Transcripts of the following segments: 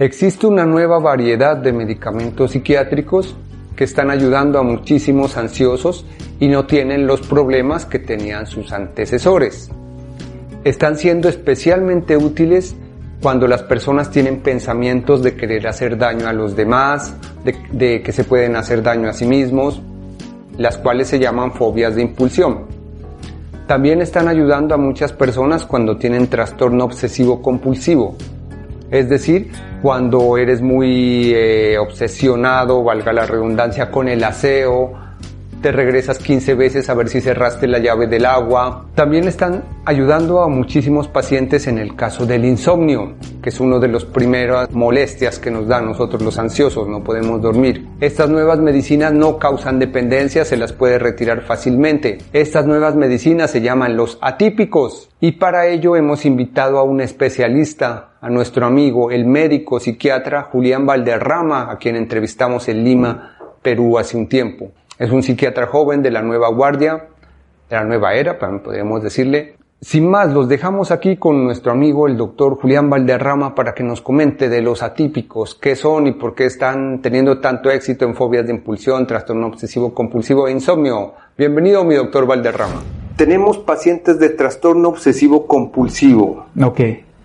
Existe una nueva variedad de medicamentos psiquiátricos que están ayudando a muchísimos ansiosos y no tienen los problemas que tenían sus antecesores. Están siendo especialmente útiles cuando las personas tienen pensamientos de querer hacer daño a los demás, de, que se pueden hacer daño a sí mismos, las cuales se llaman fobias de impulsión. También están ayudando a muchas personas cuando tienen trastorno obsesivo compulsivo, es decir, cuando eres muy eh, obsesionado, valga la redundancia, con el aseo, te regresas 15 veces a ver si cerraste la llave del agua. También están ayudando a muchísimos pacientes en el caso del insomnio, que es uno de los primeras molestias que nos dan nosotros los ansiosos, no podemos dormir. Estas nuevas medicinas no causan dependencia, se las puede retirar fácilmente. Estas nuevas medicinas se llaman los atípicos y para ello hemos invitado a un especialista, a nuestro amigo, el médico psiquiatra Julián Valderrama, a quien entrevistamos en Lima, Perú hace un tiempo. Es un psiquiatra joven de la nueva guardia, de la nueva era, podríamos decirle. Sin más, los dejamos aquí con nuestro amigo el doctor Julián Valderrama para que nos comente de los atípicos, qué son y por qué están teniendo tanto éxito en fobias de impulsión, trastorno obsesivo compulsivo e insomnio. Bienvenido, mi doctor Valderrama. Tenemos pacientes de trastorno obsesivo compulsivo. Ok.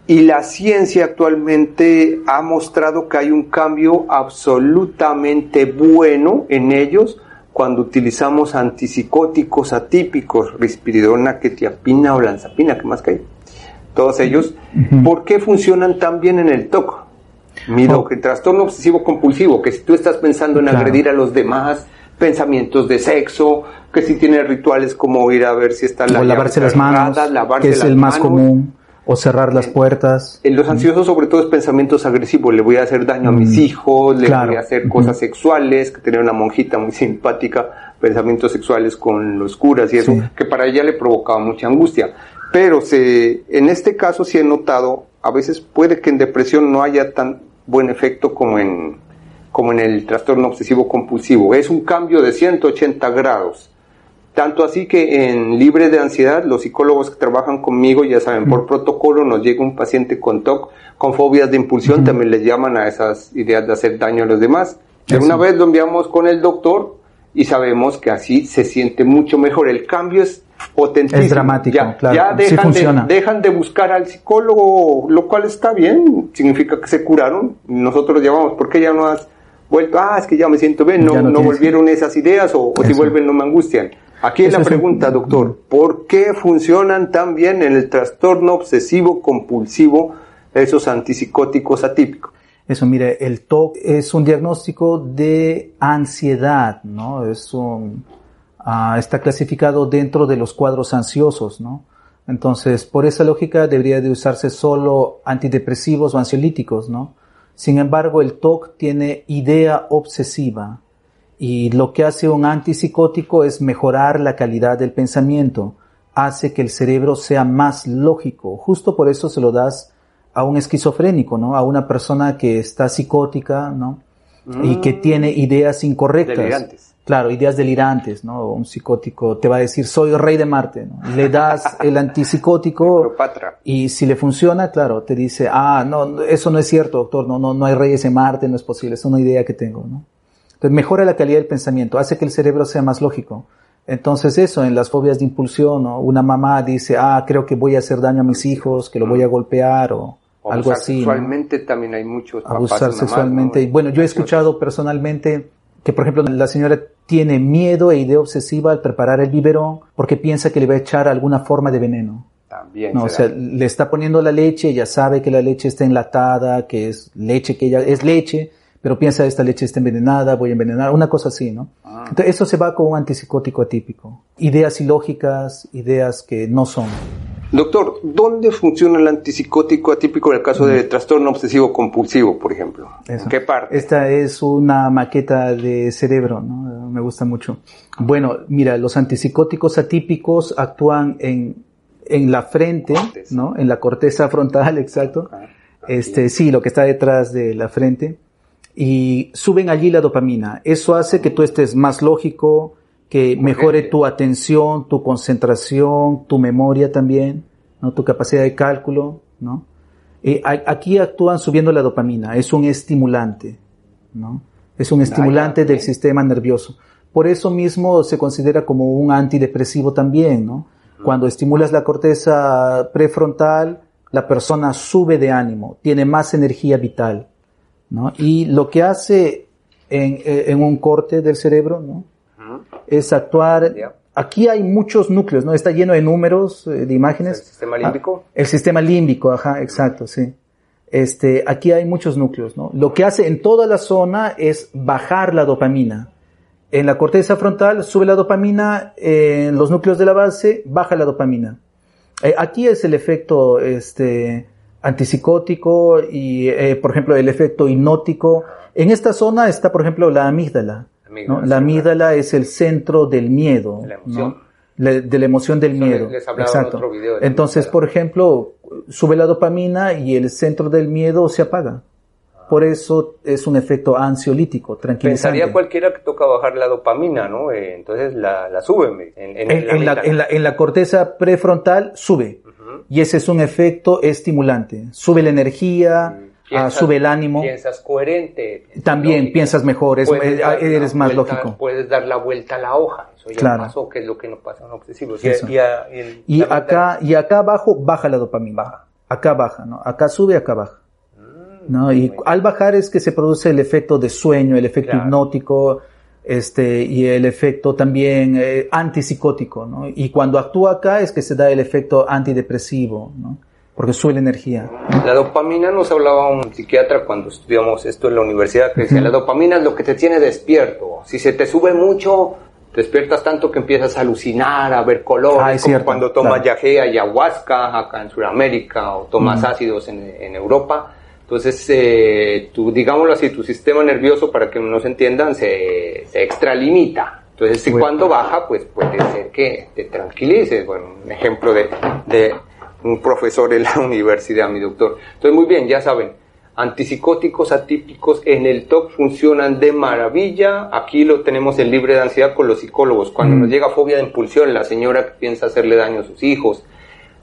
Y la ciencia actualmente ha mostrado que hay un cambio absolutamente bueno en ellos cuando utilizamos antipsicóticos atípicos, risperidona, ketiapina o lanzapina, que más que hay, todos ellos, ¿por qué funcionan tan bien en el TOC? Mira, oh. que trastorno obsesivo compulsivo, que si tú estás pensando en agredir a los demás, pensamientos de sexo, que si tienes rituales como ir a ver si está la o lavarse las manos, que es el más común o cerrar las puertas. En los ansiosos sobre todo es pensamientos agresivos, le voy a hacer daño a mis hijos, le voy a hacer cosas sexuales, que tenía una monjita muy simpática, pensamientos sexuales con los curas y eso, que para ella le provocaba mucha angustia. Pero se, en este caso sí he notado, a veces puede que en depresión no haya tan buen efecto como en, como en el trastorno obsesivo compulsivo. Es un cambio de 180 grados tanto así que en Libre de Ansiedad, los psicólogos que trabajan conmigo, ya saben, por protocolo nos llega un paciente con TOC, con fobias de impulsión, también les llaman a esas ideas de hacer daño a los demás. De una vez lo enviamos con el doctor y sabemos que así se siente mucho mejor. El cambio es potentísimo. Es dramático, ya, claro. Ya dejan, de, dejan de buscar al psicólogo, lo cual está bien, significa que se curaron. Nosotros llamamos, ¿por qué ya no has vuelto? Ah, es que ya me siento bien, no, no, volvieron esas ideas o, o si vuelven no me angustian. Aquí es la pregunta, doctor. ¿Por qué funcionan tan bien en el trastorno obsesivo compulsivo esos antipsicóticos atípicos? Eso, mire, el TOC es un diagnóstico de ansiedad, ¿no? Es un, ah, está clasificado dentro de los cuadros ansiosos, ¿no? Entonces, por esa lógica debería de usarse solo antidepresivos o ansiolíticos, ¿no? Sin embargo, el TOC tiene idea obsesiva, y lo que hace un antipsicótico es mejorar la calidad del pensamiento, hace que el cerebro sea más lógico. Justo por eso se lo das a un esquizofrénico, ¿no? A una persona que está psicótica, ¿no? Y que mm. tiene ideas incorrectas. Delirantes. Claro, ideas delirantes, ¿no? Un psicótico te va a decir, soy el rey de Marte, ¿no? Le das el antipsicótico y si le funciona, claro, te dice, ah, no, eso no es cierto, doctor, no, no, no hay reyes en Marte, no es posible, es una idea que tengo, ¿no? Entonces mejora la calidad del pensamiento, hace que el cerebro sea más lógico. Entonces eso, en las fobias de impulsión, una mamá dice, ah, creo que voy a hacer daño a mis hijos, que lo voy a golpear o, algo así. Sexualmente también hay muchos. Abusar sexualmente. Bueno, yo he escuchado personalmente que, por ejemplo, la señora tiene miedo e idea obsesiva al preparar el biberón porque piensa que le va a echar alguna forma de veneno. También. No, o sea, le está poniendo la leche, ella sabe que la leche está enlatada, que es leche, que ella es leche, pero piensa esta leche está envenenada, voy a envenenar, una cosa así, ¿no? Ah. Entonces, eso se va con un antipsicótico atípico. Ideas ilógicas, ideas que no son. Doctor, ¿dónde funciona el antipsicótico atípico en el caso de trastorno obsesivo compulsivo, por ejemplo? ¿En qué parte? Esta es una maqueta de cerebro, ¿no? Me gusta mucho. Bueno, mira, los antipsicóticos atípicos actúan en, en la frente, ¿no? En la corteza frontal, exacto. Ah, este, sí, lo que está detrás de la frente y suben allí la dopamina. Eso hace que tú estés más lógico, que mejore tu atención, tu concentración, tu memoria también, ¿no? tu capacidad de cálculo, ¿no? Eh, aquí actúan subiendo la dopamina, es un estimulante, ¿no? Es un estimulante del sistema nervioso. Por eso mismo se considera como un antidepresivo también, ¿no? Cuando estimulas la corteza prefrontal, la persona sube de ánimo, tiene más energía vital, ¿no? Y lo que hace en, eh, en un corte del cerebro, ¿no? Es actuar, aquí hay muchos núcleos, ¿no? Está lleno de números, eh, de imágenes. ¿El sistema límbico? Ah, el sistema límbico, ajá, exacto, sí. Este, aquí hay muchos núcleos, ¿no? Lo que hace en toda la zona es bajar la dopamina. En la corteza frontal sube la dopamina, en los núcleos de la base baja la dopamina. Eh, aquí es el efecto, este, antipsicótico y, eh, por ejemplo, el efecto hipnótico. En esta zona está, por ejemplo, la amígdala. La amígdala es el centro del miedo, de la emoción del miedo. Exacto. Entonces, por ejemplo, sube la dopamina y el centro del miedo se apaga. Por eso es un efecto ansiolítico, tranquilizante. Pensaría cualquiera que toca bajar la dopamina, ¿no? Eh, entonces la, la suben. En, la, corteza prefrontal sube. Y ese es un efecto estimulante. Sube la energía, Ah, sube el ánimo. Piensas coherente. También piensas mejor, es, eres más lógico. Puedes dar la vuelta a la hoja, eso ya pasó, que es lo que nos pasa en obsesivos. Y, acá, y acá abajo baja la dopamina. Baja. Acá baja, ¿no? Acá sube, acá baja. ¿No? Y al bajar es que se produce el efecto de sueño, el efecto hipnótico, este, y el efecto también eh, antipsicótico, ¿no? Y cuando actúa acá es que se da el efecto antidepresivo, ¿no? porque sube la energía. La dopamina nos hablaba un psiquiatra cuando estudiamos esto en la universidad, que decía, la dopamina es lo que te tiene despierto. Si se te sube mucho, despiertas tanto que empiezas a alucinar, a ver colores, ah, como cuando tomas yagea y ayahuasca acá en Sudamérica o tomas ácidos en, en, Europa. Entonces, eh, tu, digámoslo así, tu sistema nervioso, para que nos entiendan, se, se extralimita. Entonces, si cuando baja, pues puede ser que te tranquilices. Bueno, un ejemplo de, de un profesor en la universidad, mi doctor. Entonces, muy bien, ya saben, antipsicóticos atípicos en el TOC funcionan de maravilla. Aquí lo tenemos en libre de ansiedad con los psicólogos. Cuando mm. nos llega fobia de impulsión, la señora que piensa hacerle daño a sus hijos,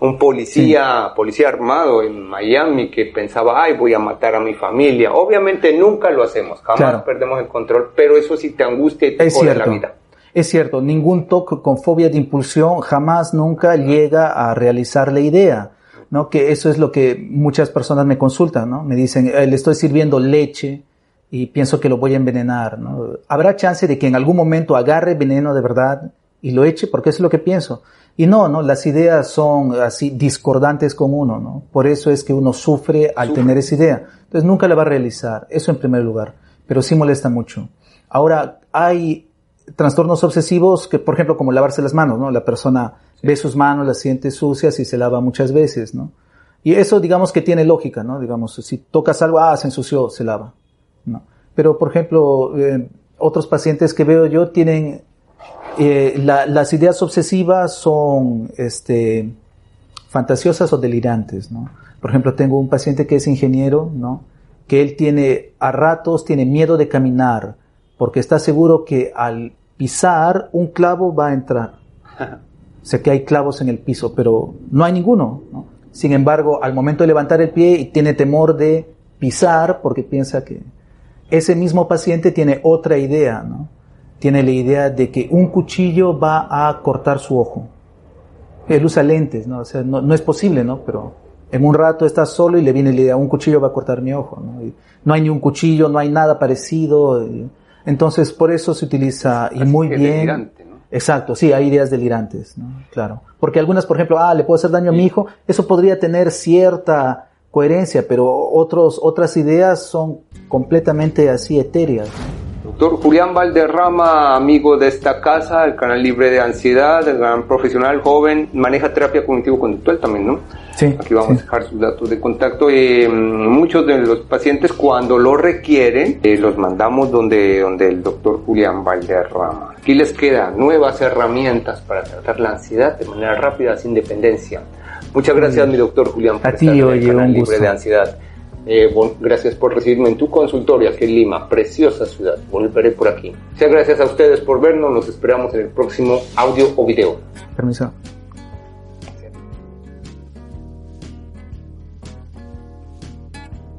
un policía, policía armado en Miami que pensaba, ay, voy a matar a mi familia. Obviamente nunca lo hacemos, jamás perdemos el control, pero eso sí te angustia y te jode la vida. Es cierto, ningún TOC con fobia de impulsión jamás nunca llega a realizar la idea, ¿no? Que eso es lo que muchas personas me consultan, ¿no? Me dicen, eh, le estoy sirviendo leche y pienso que lo voy a envenenar, ¿no? ¿Habrá chance de que en algún momento agarre veneno de verdad y lo eche? Porque es lo que pienso. Y no, ¿no? Las ideas son así discordantes con uno, ¿no? Por eso es que uno sufre al tener esa idea. Entonces nunca la va a realizar. Eso en primer lugar. Pero sí molesta mucho. Ahora, hay trastornos obsesivos que, por ejemplo, como lavarse las manos, ¿no? La persona ve sus manos, las siente sucias y se lava muchas veces, ¿no? Y eso, digamos que tiene lógica, ¿no? Digamos, si tocas algo, ah, se ensució, se lava, ¿no? Pero, por ejemplo, eh, otros pacientes que veo yo tienen, eh, las ideas obsesivas son, este, fantasiosas o delirantes, ¿no? Por ejemplo, tengo un paciente que es ingeniero, ¿no? Que él tiene, a ratos, tiene miedo de caminar, porque está seguro que al pisar un clavo va a entrar. sé que hay clavos en el piso, pero no hay ninguno. Sin embargo, al momento de levantar el pie tiene temor de pisar porque piensa que ese mismo paciente tiene otra idea, ¿no? Tiene la idea de que un cuchillo va a cortar su ojo. Él usa lentes, ¿no? O sea, no, es posible, ¿no? Pero en un rato está solo y le viene la idea, un cuchillo va a cortar mi ojo, ¿no? no hay ni un cuchillo, no hay nada parecido. Entonces, por eso se utiliza y muy bien. Exacto, sí, hay ideas delirantes, ¿no? Claro. Porque algunas, por ejemplo, ah, le puedo hacer daño a mi hijo, eso podría tener cierta coherencia, pero otros, otras ideas son completamente así etéreas. Doctor Julián Valderrama, amigo de esta casa, el canal libre de ansiedad, el gran profesional joven, maneja terapia cognitivo-conductual también, ¿no? Sí. Aquí vamos a dejar sus datos de contacto. Eh, muchos de los pacientes cuando lo requieren, eh, los mandamos donde, donde el doctor Julián Valderrama. Aquí les quedan nuevas herramientas para tratar la ansiedad de manera rápida, sin dependencia. Muchas gracias, mi doctor Julián, por a estar ti, en el canal libre de ansiedad. Eh, gracias por recibirme en tu consultorio aquí en Lima, preciosa ciudad. Volveré por aquí. Muchas gracias a ustedes por vernos. Nos esperamos en el próximo audio o video. Permiso.